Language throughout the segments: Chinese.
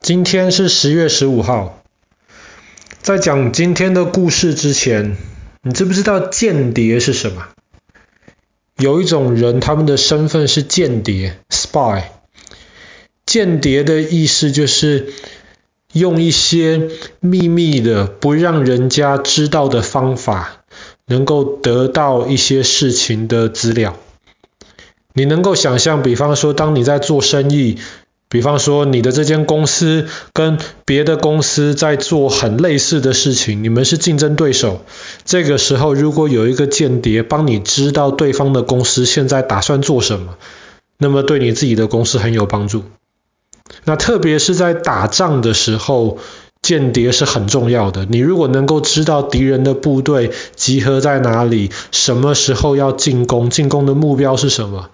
今天是十月十五号。在讲今天的故事之前，你知不知道间谍是什么？有一种人，他们的身份是间谍 （spy）。间谍的意思就是用一些秘密的、不让人家知道的方法，能够得到一些事情的资料。你能够想象，比方说，当你在做生意，比方说，你的这间公司跟别的公司在做很类似的事情，你们是竞争对手。这个时候，如果有一个间谍帮你知道对方的公司现在打算做什么，那么对你自己的公司很有帮助。那特别是在打仗的时候，间谍是很重要的。你如果能够知道敌人的部队集合在哪里，什么时候要进攻，进攻的目标是什么。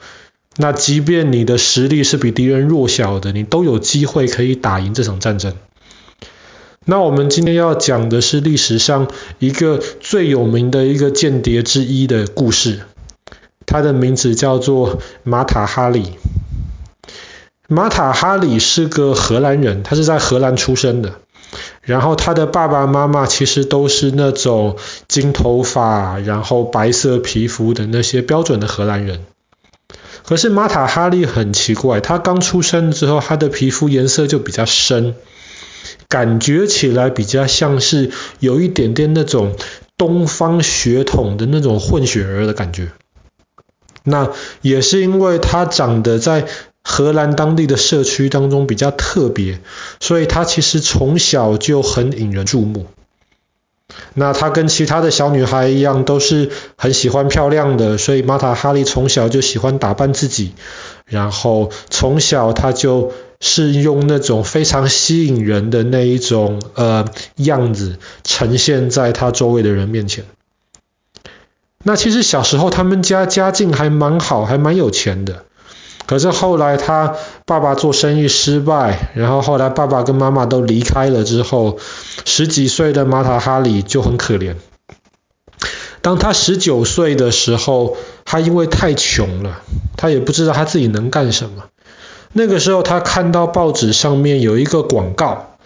那即便你的实力是比敌人弱小的，你都有机会可以打赢这场战争。那我们今天要讲的是历史上一个最有名的一个间谍之一的故事，他的名字叫做马塔哈里。马塔哈里是个荷兰人，他是在荷兰出生的，然后他的爸爸妈妈其实都是那种金头发，然后白色皮肤的那些标准的荷兰人。可是马塔哈利很奇怪，他刚出生之后，他的皮肤颜色就比较深，感觉起来比较像是有一点点那种东方血统的那种混血儿的感觉。那也是因为他长得在荷兰当地的社区当中比较特别，所以他其实从小就很引人注目。那她跟其他的小女孩一样，都是很喜欢漂亮的，所以玛塔哈利从小就喜欢打扮自己，然后从小她就是用那种非常吸引人的那一种呃样子呈现在她周围的人面前。那其实小时候他们家家境还蛮好，还蛮有钱的。可是后来她爸爸做生意失败，然后后来爸爸跟妈妈都离开了之后，十几岁的玛塔哈里就很可怜。当他十九岁的时候，他因为太穷了，他也不知道他自己能干什么。那个时候他看到报纸上面有一个广告，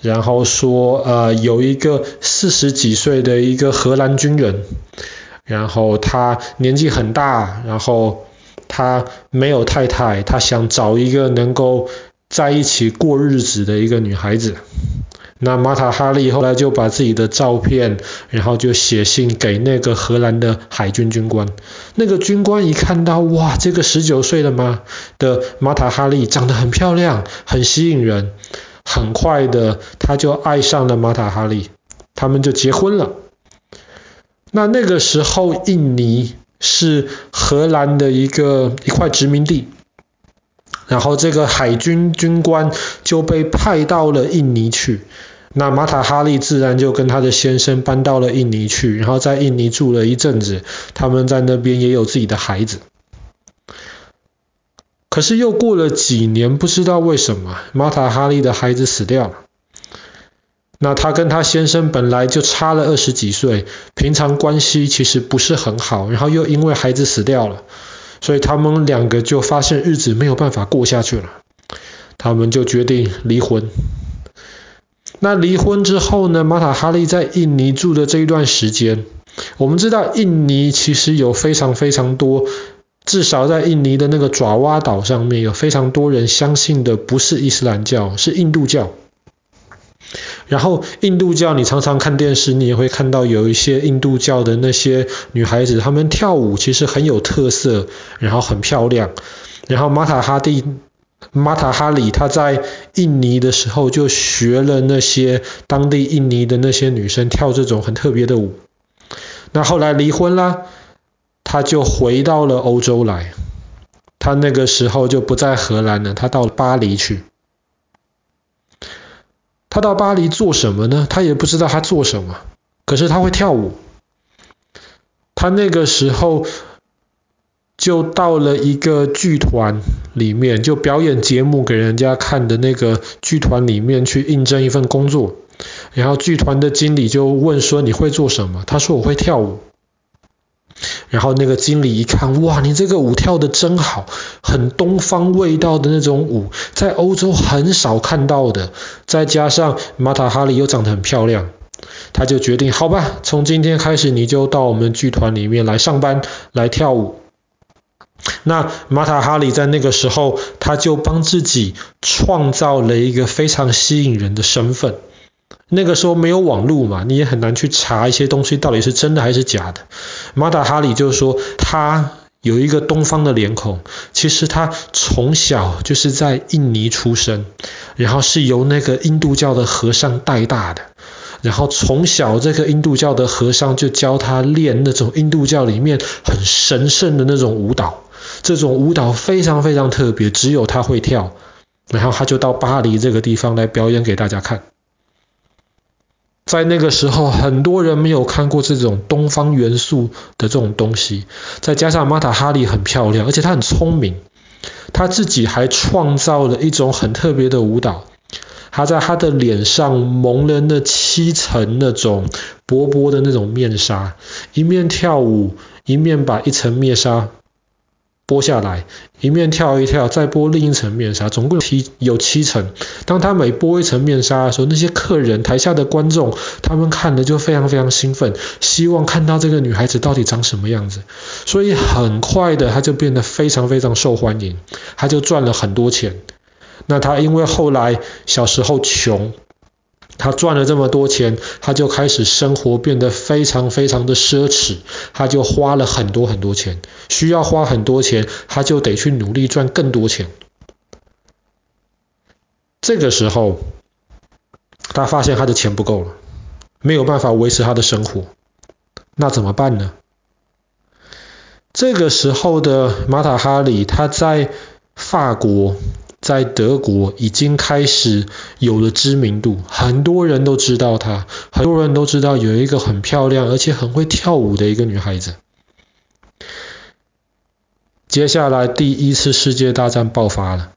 然后说呃有一个四十几岁的一个荷兰军人，然后他年纪很大，然后。他没有太太，他想找一个能够在一起过日子的一个女孩子。那马塔哈利后来就把自己的照片，然后就写信给那个荷兰的海军军官。那个军官一看到，哇，这个十九岁的吗的马塔哈利长得很漂亮，很吸引人，很快的他就爱上了马塔哈利，他们就结婚了。那那个时候，印尼。是荷兰的一个一块殖民地，然后这个海军军官就被派到了印尼去，那马塔哈利自然就跟他的先生搬到了印尼去，然后在印尼住了一阵子，他们在那边也有自己的孩子。可是又过了几年，不知道为什么马塔哈利的孩子死掉了。那他跟他先生本来就差了二十几岁，平常关系其实不是很好，然后又因为孩子死掉了，所以他们两个就发现日子没有办法过下去了，他们就决定离婚。那离婚之后呢，马塔哈利在印尼住的这一段时间，我们知道印尼其实有非常非常多，至少在印尼的那个爪哇岛上面有非常多人相信的不是伊斯兰教，是印度教。然后印度教，你常常看电视，你也会看到有一些印度教的那些女孩子，她们跳舞其实很有特色，然后很漂亮。然后马塔哈蒂、马塔哈里他在印尼的时候就学了那些当地印尼的那些女生跳这种很特别的舞。那后来离婚了，他就回到了欧洲来。他那个时候就不在荷兰了，他到巴黎去。他到巴黎做什么呢？他也不知道他做什么，可是他会跳舞。他那个时候就到了一个剧团里面，就表演节目给人家看的那个剧团里面去应征一份工作。然后剧团的经理就问说：“你会做什么？”他说：“我会跳舞。”然后那个经理一看，哇，你这个舞跳得真好，很东方味道的那种舞，在欧洲很少看到的。再加上玛塔哈里又长得很漂亮，他就决定，好吧，从今天开始你就到我们剧团里面来上班，来跳舞。那玛塔哈里在那个时候，他就帮自己创造了一个非常吸引人的身份。那个时候没有网络嘛，你也很难去查一些东西到底是真的还是假的。马达哈里就是说，他有一个东方的脸孔，其实他从小就是在印尼出生，然后是由那个印度教的和尚带大的，然后从小这个印度教的和尚就教他练那种印度教里面很神圣的那种舞蹈，这种舞蹈非常非常特别，只有他会跳，然后他就到巴黎这个地方来表演给大家看。在那个时候，很多人没有看过这种东方元素的这种东西，再加上玛塔哈里很漂亮，而且她很聪明，她自己还创造了一种很特别的舞蹈，她在她的脸上蒙了那七层那种薄薄的那种面纱，一面跳舞，一面把一层面纱。剥下来，一面跳一跳，再剥另一层面纱，总共七有七层。当他每剥一层面纱的时候，那些客人、台下的观众，他们看的就非常非常兴奋，希望看到这个女孩子到底长什么样子。所以很快的，她就变得非常非常受欢迎，她就赚了很多钱。那她因为后来小时候穷。他赚了这么多钱，他就开始生活变得非常非常的奢侈，他就花了很多很多钱，需要花很多钱，他就得去努力赚更多钱。这个时候，他发现他的钱不够了，没有办法维持他的生活，那怎么办呢？这个时候的马塔哈里，他在法国。在德国已经开始有了知名度，很多人都知道她，很多人都知道有一个很漂亮而且很会跳舞的一个女孩子。接下来第一次世界大战爆发了，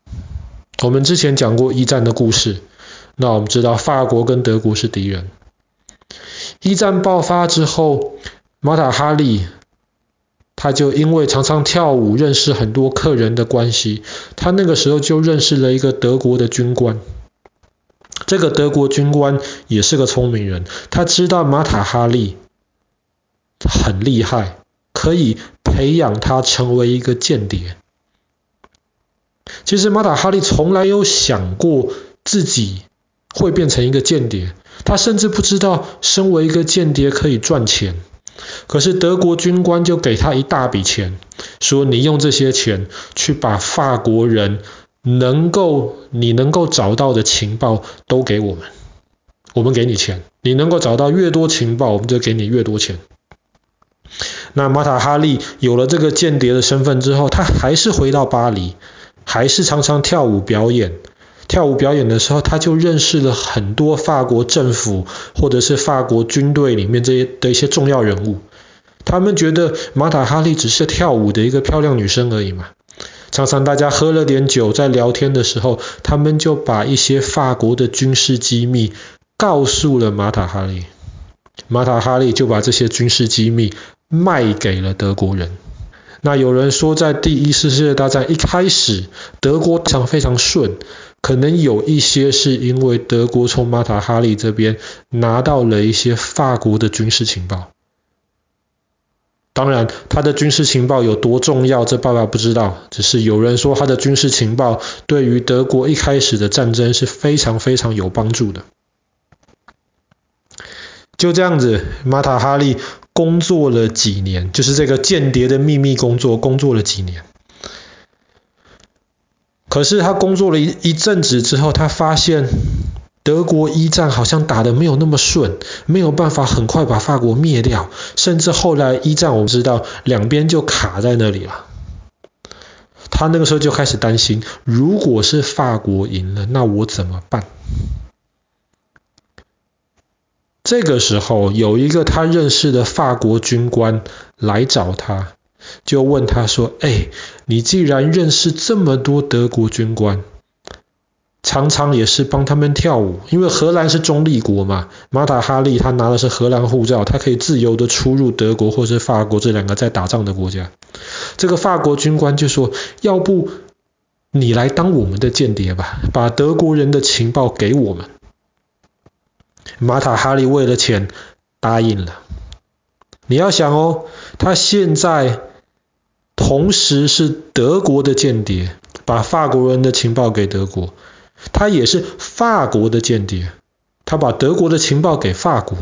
我们之前讲过一战的故事，那我们知道法国跟德国是敌人。一战爆发之后，玛塔哈利。他就因为常常跳舞，认识很多客人的关系，他那个时候就认识了一个德国的军官。这个德国军官也是个聪明人，他知道马塔哈利很厉害，可以培养他成为一个间谍。其实马塔哈利从来有想过自己会变成一个间谍，他甚至不知道身为一个间谍可以赚钱。可是德国军官就给他一大笔钱，说你用这些钱去把法国人能够你能够找到的情报都给我们，我们给你钱，你能够找到越多情报，我们就给你越多钱。那玛塔哈利有了这个间谍的身份之后，他还是回到巴黎，还是常常跳舞表演。跳舞表演的时候，他就认识了很多法国政府或者是法国军队里面这些的一些重要人物。他们觉得玛塔哈利只是跳舞的一个漂亮女生而已嘛。常常大家喝了点酒，在聊天的时候，他们就把一些法国的军事机密告诉了玛塔哈利。玛塔哈利就把这些军事机密卖给了德国人。那有人说，在第一次世界大战一开始，德国非常非常顺。可能有一些是因为德国从马塔哈利这边拿到了一些法国的军事情报。当然，他的军事情报有多重要，这爸爸不知道。只是有人说他的军事情报对于德国一开始的战争是非常非常有帮助的。就这样子，马塔哈利工作了几年，就是这个间谍的秘密工作，工作了几年。可是他工作了一一阵子之后，他发现德国一战好像打得没有那么顺，没有办法很快把法国灭掉，甚至后来一战我们知道两边就卡在那里了。他那个时候就开始担心，如果是法国赢了，那我怎么办？这个时候有一个他认识的法国军官来找他。就问他说：“哎，你既然认识这么多德国军官，常常也是帮他们跳舞，因为荷兰是中立国嘛。马塔哈利他拿的是荷兰护照，他可以自由的出入德国或是法国这两个在打仗的国家。这个法国军官就说：“要不你来当我们的间谍吧，把德国人的情报给我们。”马塔哈利为了钱答应了。你要想哦，他现在同时是德国的间谍，把法国人的情报给德国。他也是法国的间谍，他把德国的情报给法国，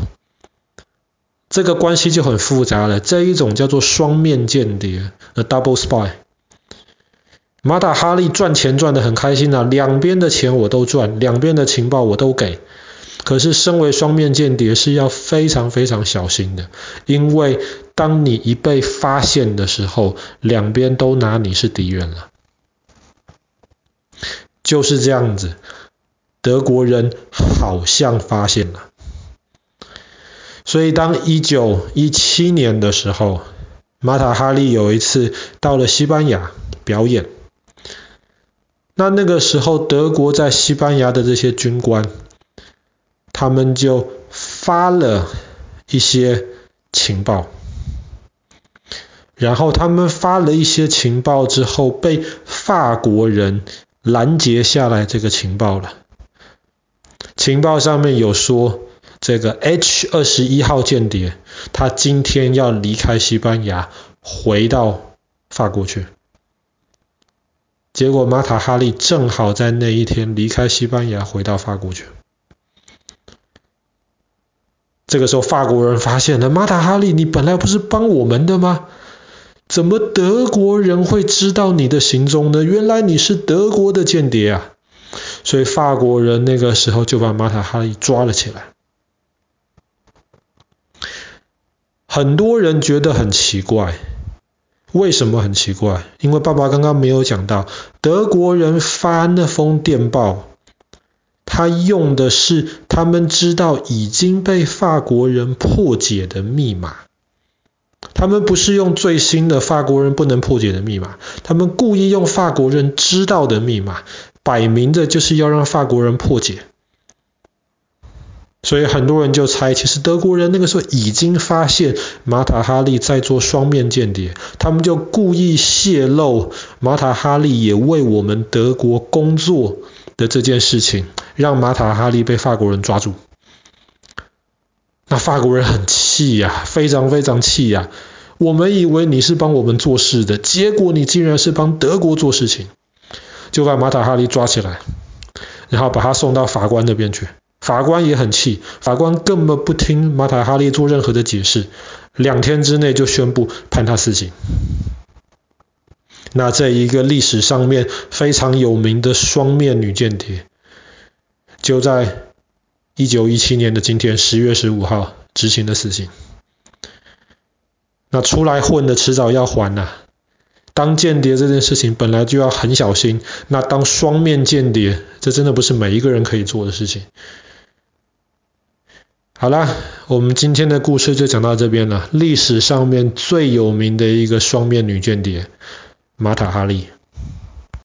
这个关系就很复杂了。这一种叫做双面间谍，a double spy。马塔哈利赚钱赚得很开心啊，两边的钱我都赚，两边的情报我都给。可是身为双面间谍是要非常非常小心的，因为当你一被发现的时候，两边都拿你是敌人了。就是这样子，德国人好像发现了，所以当一九一七年的时候，马塔哈利有一次到了西班牙表演，那那个时候德国在西班牙的这些军官，他们就发了一些情报，然后他们发了一些情报之后被法国人。拦截下来这个情报了。情报上面有说，这个 H 二十一号间谍，他今天要离开西班牙，回到法国去。结果马塔哈利正好在那一天离开西班牙，回到法国去。这个时候法国人发现了，马塔哈利，你本来不是帮我们的吗？怎么德国人会知道你的行踪呢？原来你是德国的间谍啊！所以法国人那个时候就把马塔哈利抓了起来。很多人觉得很奇怪，为什么很奇怪？因为爸爸刚刚没有讲到，德国人发那封电报，他用的是他们知道已经被法国人破解的密码。他们不是用最新的法国人不能破解的密码，他们故意用法国人知道的密码，摆明的就是要让法国人破解。所以很多人就猜，其实德国人那个时候已经发现马塔哈利在做双面间谍，他们就故意泄露马塔哈利也为我们德国工作的这件事情，让马塔哈利被法国人抓住。那法国人很气气呀，非常非常气呀！我们以为你是帮我们做事的，结果你竟然是帮德国做事情，就把马塔哈利抓起来，然后把他送到法官那边去。法官也很气，法官根本不听马塔哈利做任何的解释，两天之内就宣布判他死刑。那这一个历史上面非常有名的双面女间谍，就在。一九一七年的今天，十月十五号执行的死刑。那出来混的迟早要还呐、啊。当间谍这件事情本来就要很小心，那当双面间谍，这真的不是每一个人可以做的事情。好啦，我们今天的故事就讲到这边了。历史上面最有名的一个双面女间谍，马塔哈利。